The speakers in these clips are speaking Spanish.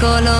color.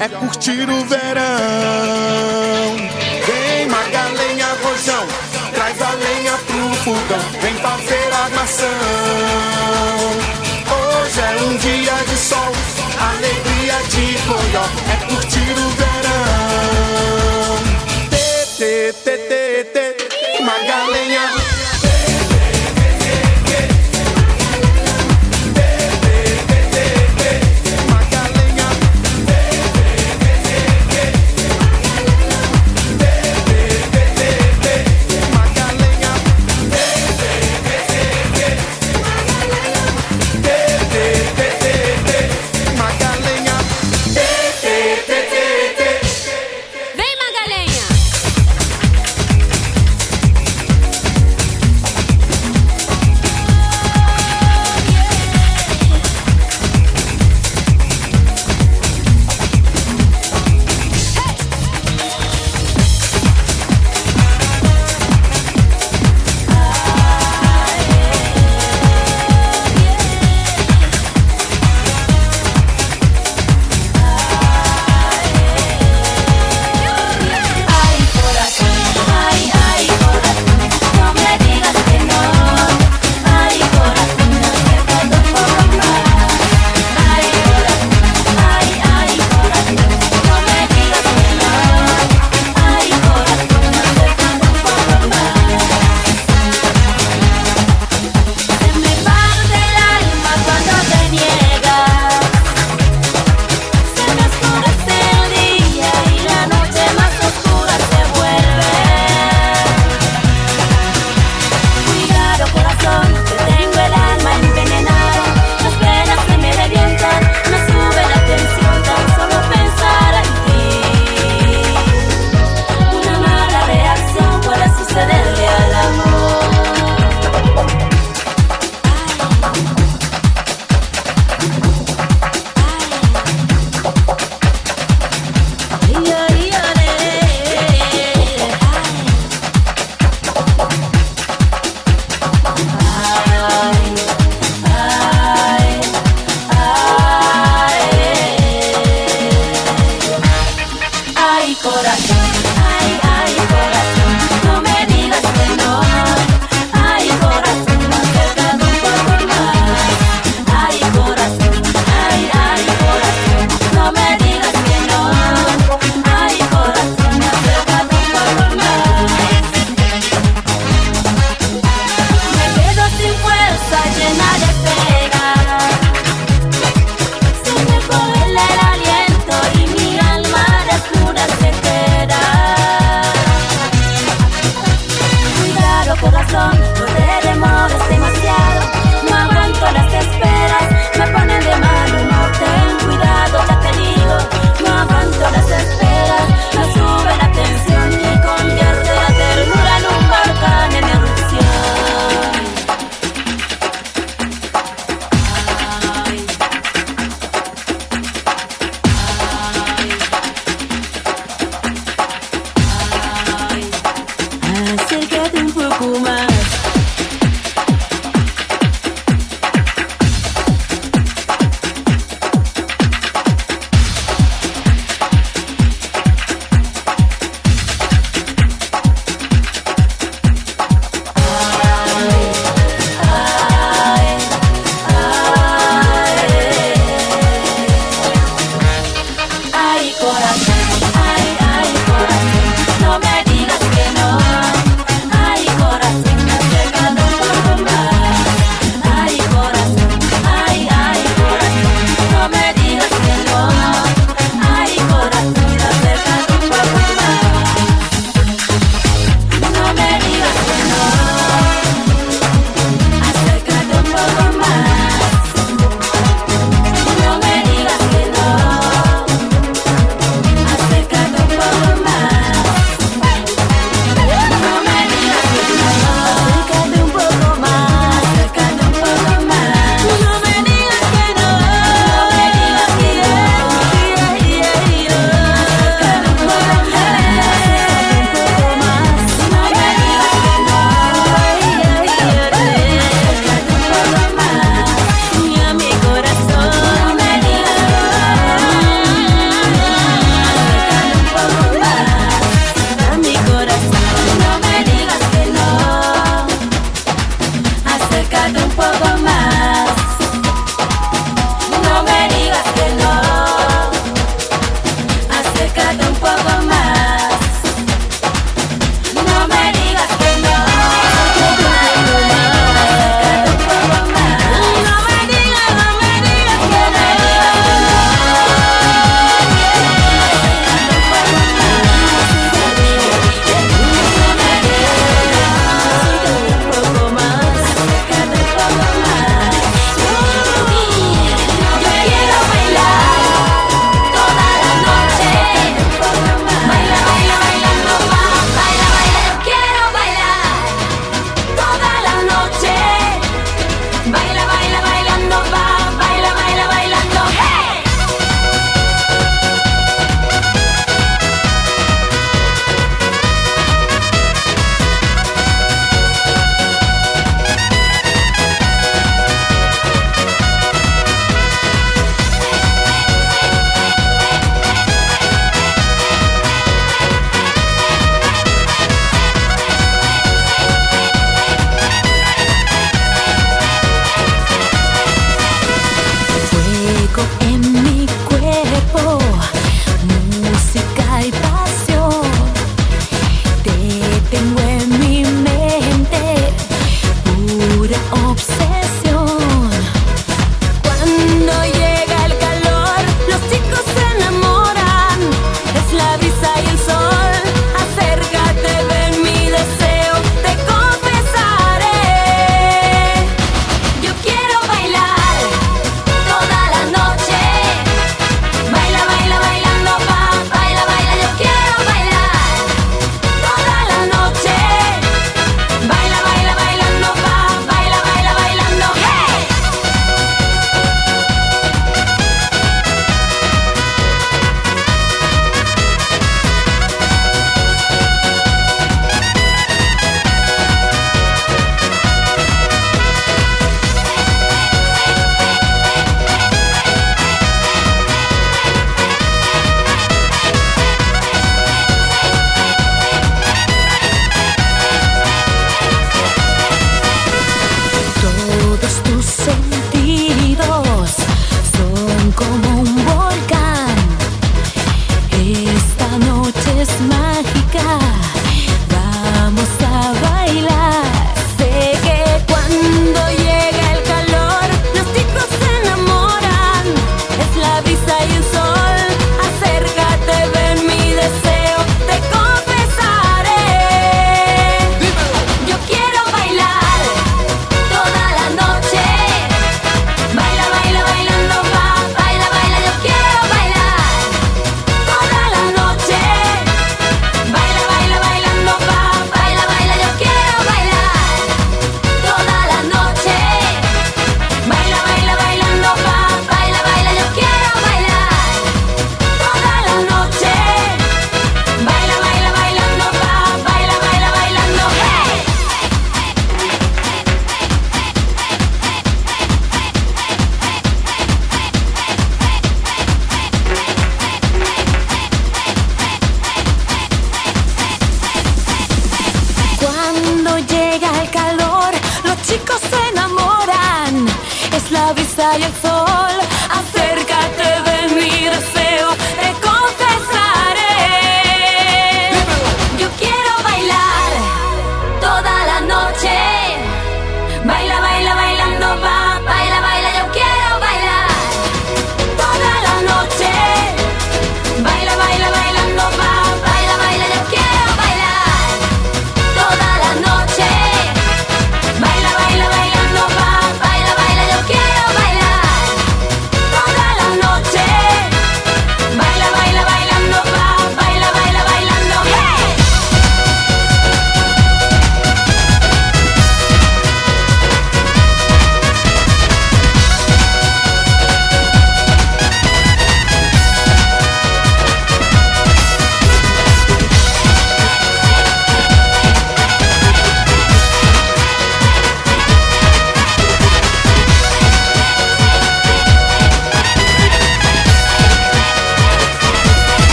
É curtir o verão.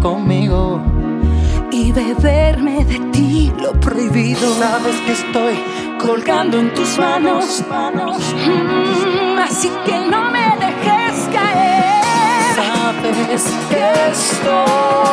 conmigo y beberme de ti lo prohibido. Sabes que estoy colgando en tus manos, manos. Mm, así que no me dejes caer. Sabes que estoy.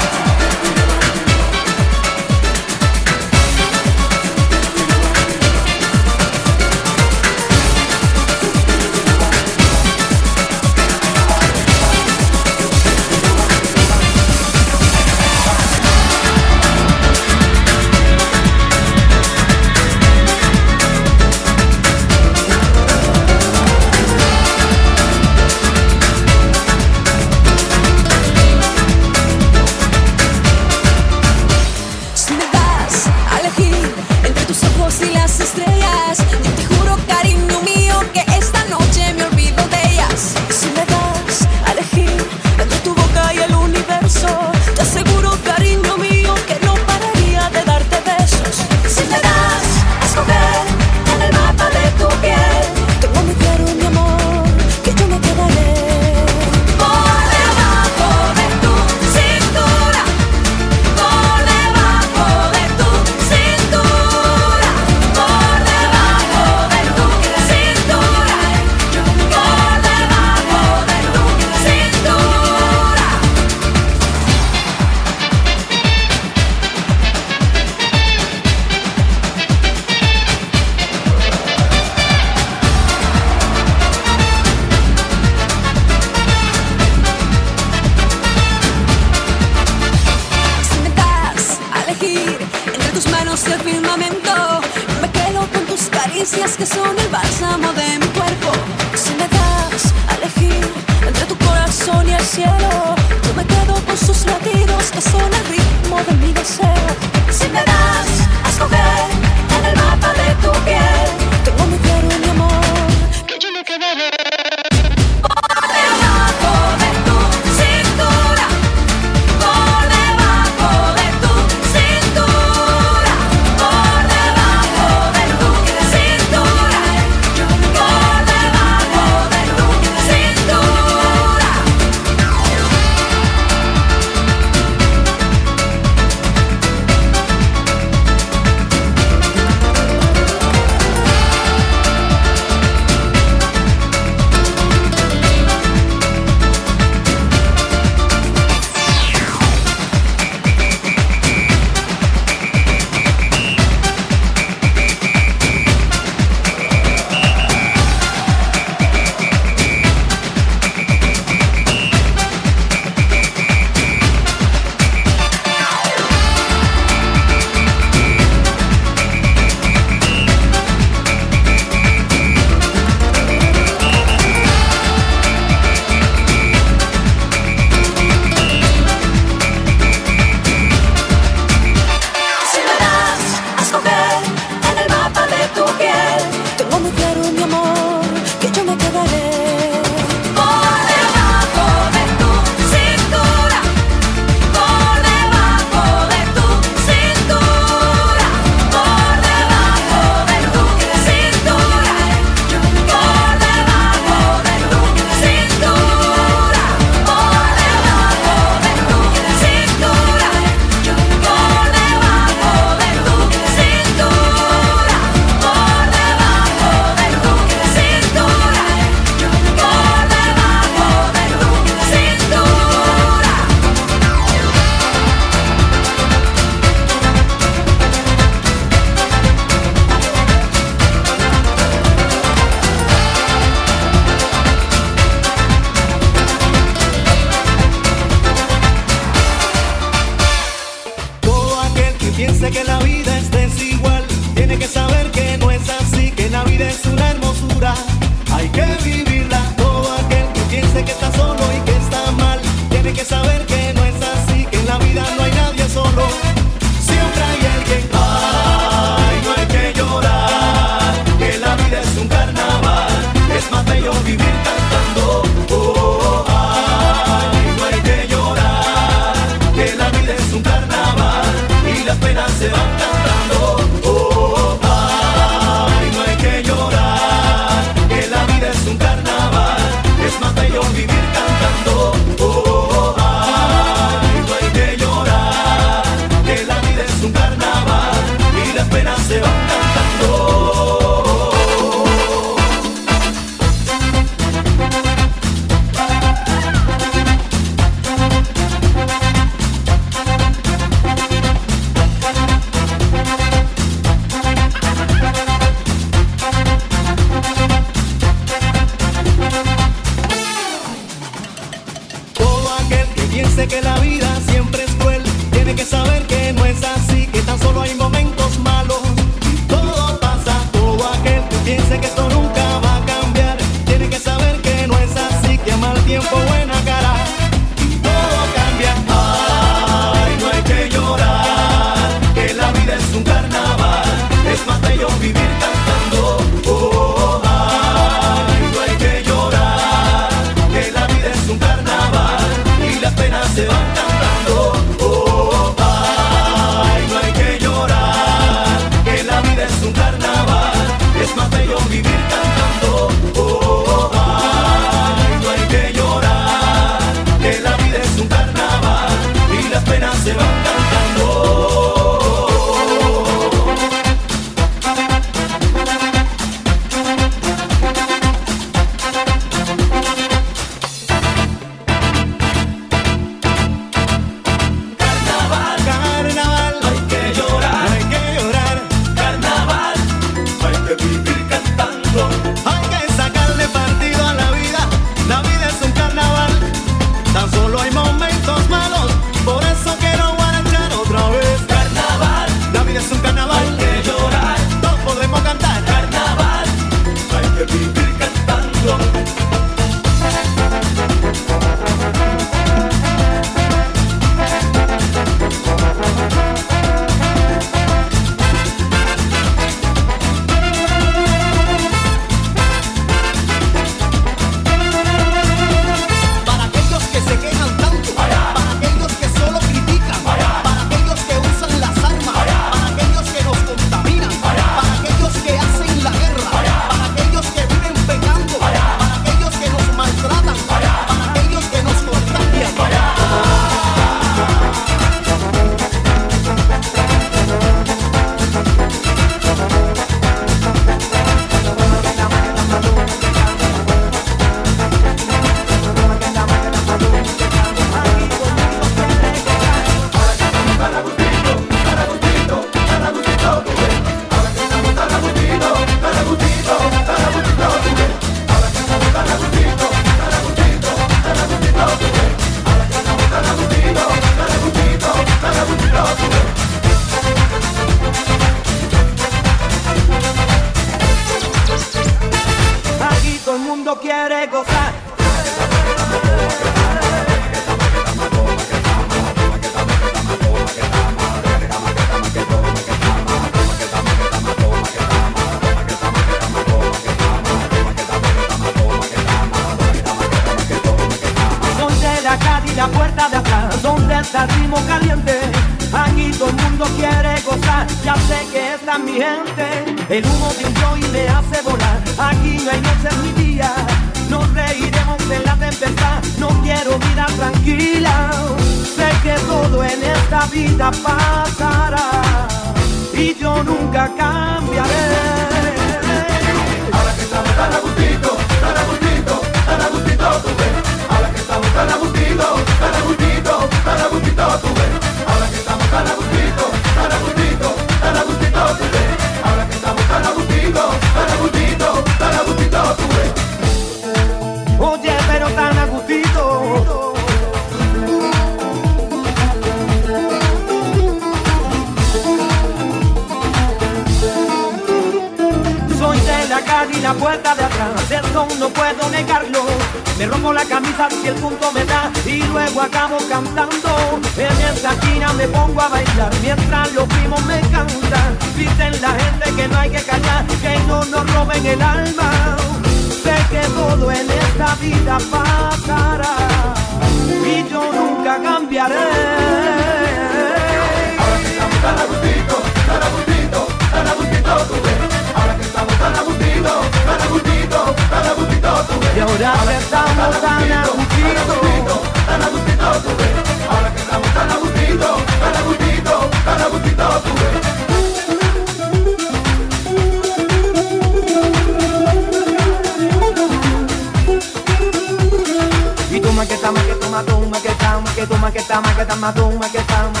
toma, toma, que toma, que toma, que toma, que toma, toma, que toma.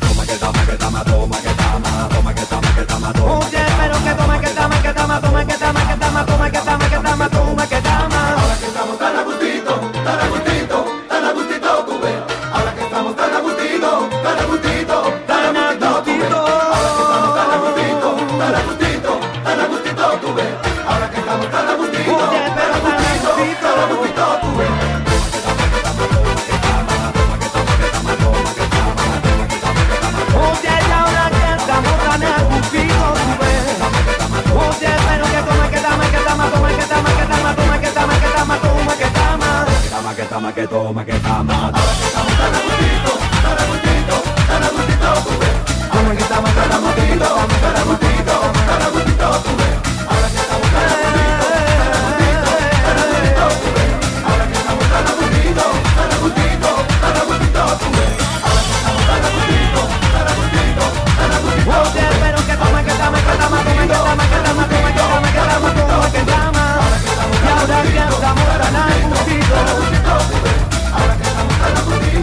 Toma, que toma, que toma, toma, que toma, toma, que toma, que toma, toma. Oye, pero que toma, que toma, que toma, toma, que toma, que toma, toma, que toma. toma, que toma, que toma. Ahora que estamos para motito, para motito, para motito, tú ves. Ahora que estamos para motito, para motito, para motito, tú ves. Ahora que estamos para motito, para motito, para motito, tú ves. Ahora que estamos para motito, para motito, para motito, tú ves. Pero que toma, que toma, que toma, que toma, que toma, que toma, que toma, que toma, que toma, que toma. Y ahora que estamos.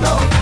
know.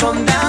De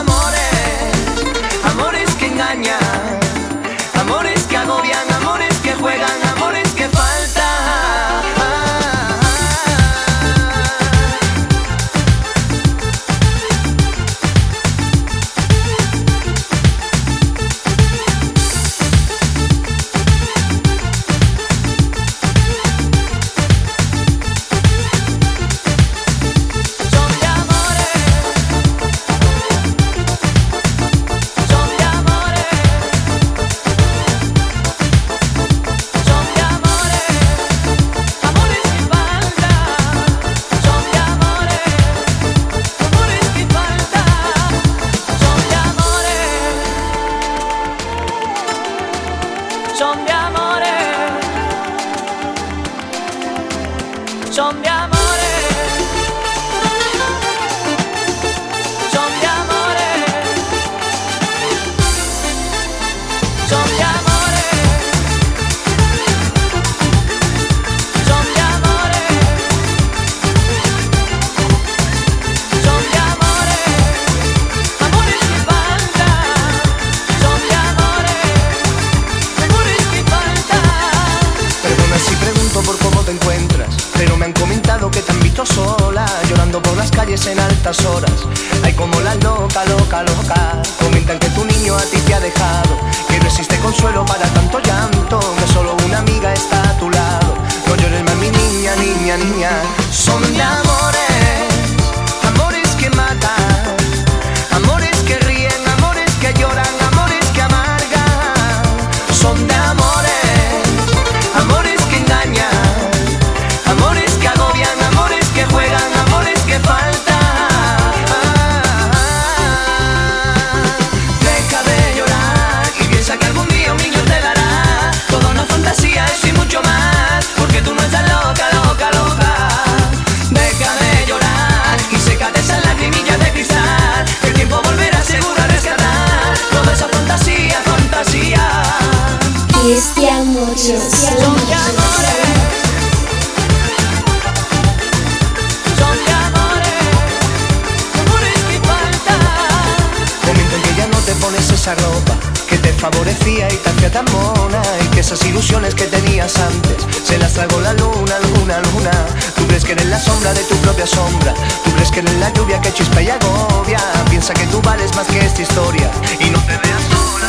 tan mona y que esas ilusiones que tenías antes se las tragó la luna, luna, luna. Tú crees que eres la sombra de tu propia sombra, tú crees que eres la lluvia que chispa y agobia. Piensa que tú vales más que esta historia y no te veas sola.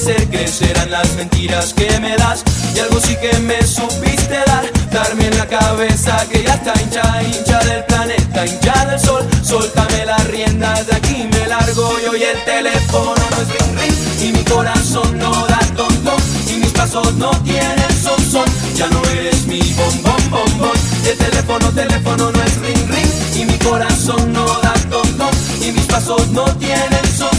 hacer crecerán las mentiras que me das. Y algo sí que me supiste dar Darme en la cabeza que ya está hincha, hincha del planeta, hincha del sol. Suéltame las riendas, de aquí me largo yo y el teléfono no es ring ring. Y mi corazón no da ton ton Y mis pasos no tienen son son Ya no eres mi bombón bombón. El teléfono, teléfono no es ring ring. Y mi corazón no da ton ton Y mis pasos no tienen son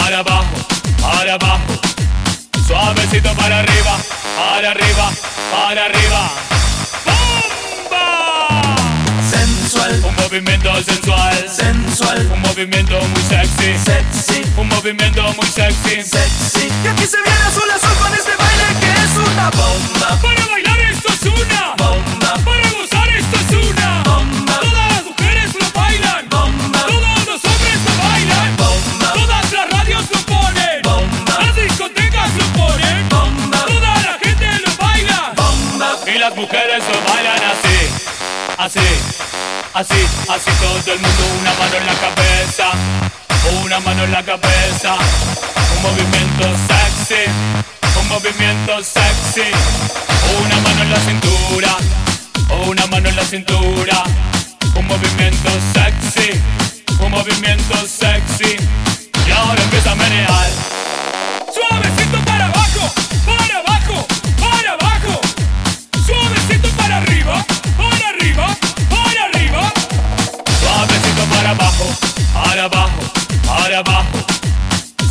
para abajo, para abajo. Suavecito para arriba, para arriba, para arriba. ¡Bomba! Sensual, Un movimiento sensual, sensual, un movimiento muy sexy, sexy, un movimiento muy sexy. sexy. Y aquí se viene azul azul con este baile que es una Bomba, Para bailar esto es una. bomba, Para gozar esto es una. Y las mujeres lo bailan así. Así. Así. Así todo el mundo. Una mano en la cabeza. Una mano en la cabeza. Un movimiento sexy. Un movimiento sexy. Una mano en la cintura. Una mano en la cintura. Un movimiento sexy. Un movimiento sexy. Y ahora empieza a menear. Para abajo, para abajo.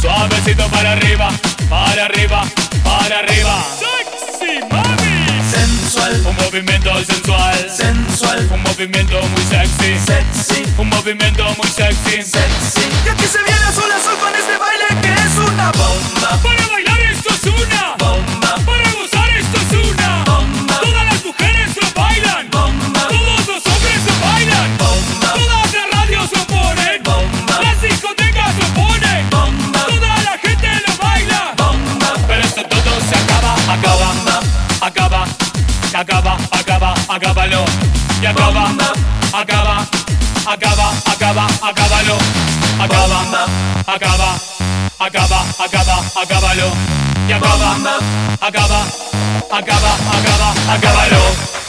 Suavecito para arriba, para arriba, para arriba. Sexy mami. Sensual, Un movimiento sensual, sensual, un movimiento muy sexy, sexy, un movimiento muy sexy. sexy. Y aquí se viene azul azul con este baile que es una Bomba, Para bailar esto es una. Acaba, acaba, acaba, acaba, acábalo. Acaba, acaba, acaba, acaba, acábalo. Y acaba, acaba, acaba, acaba, acábalo.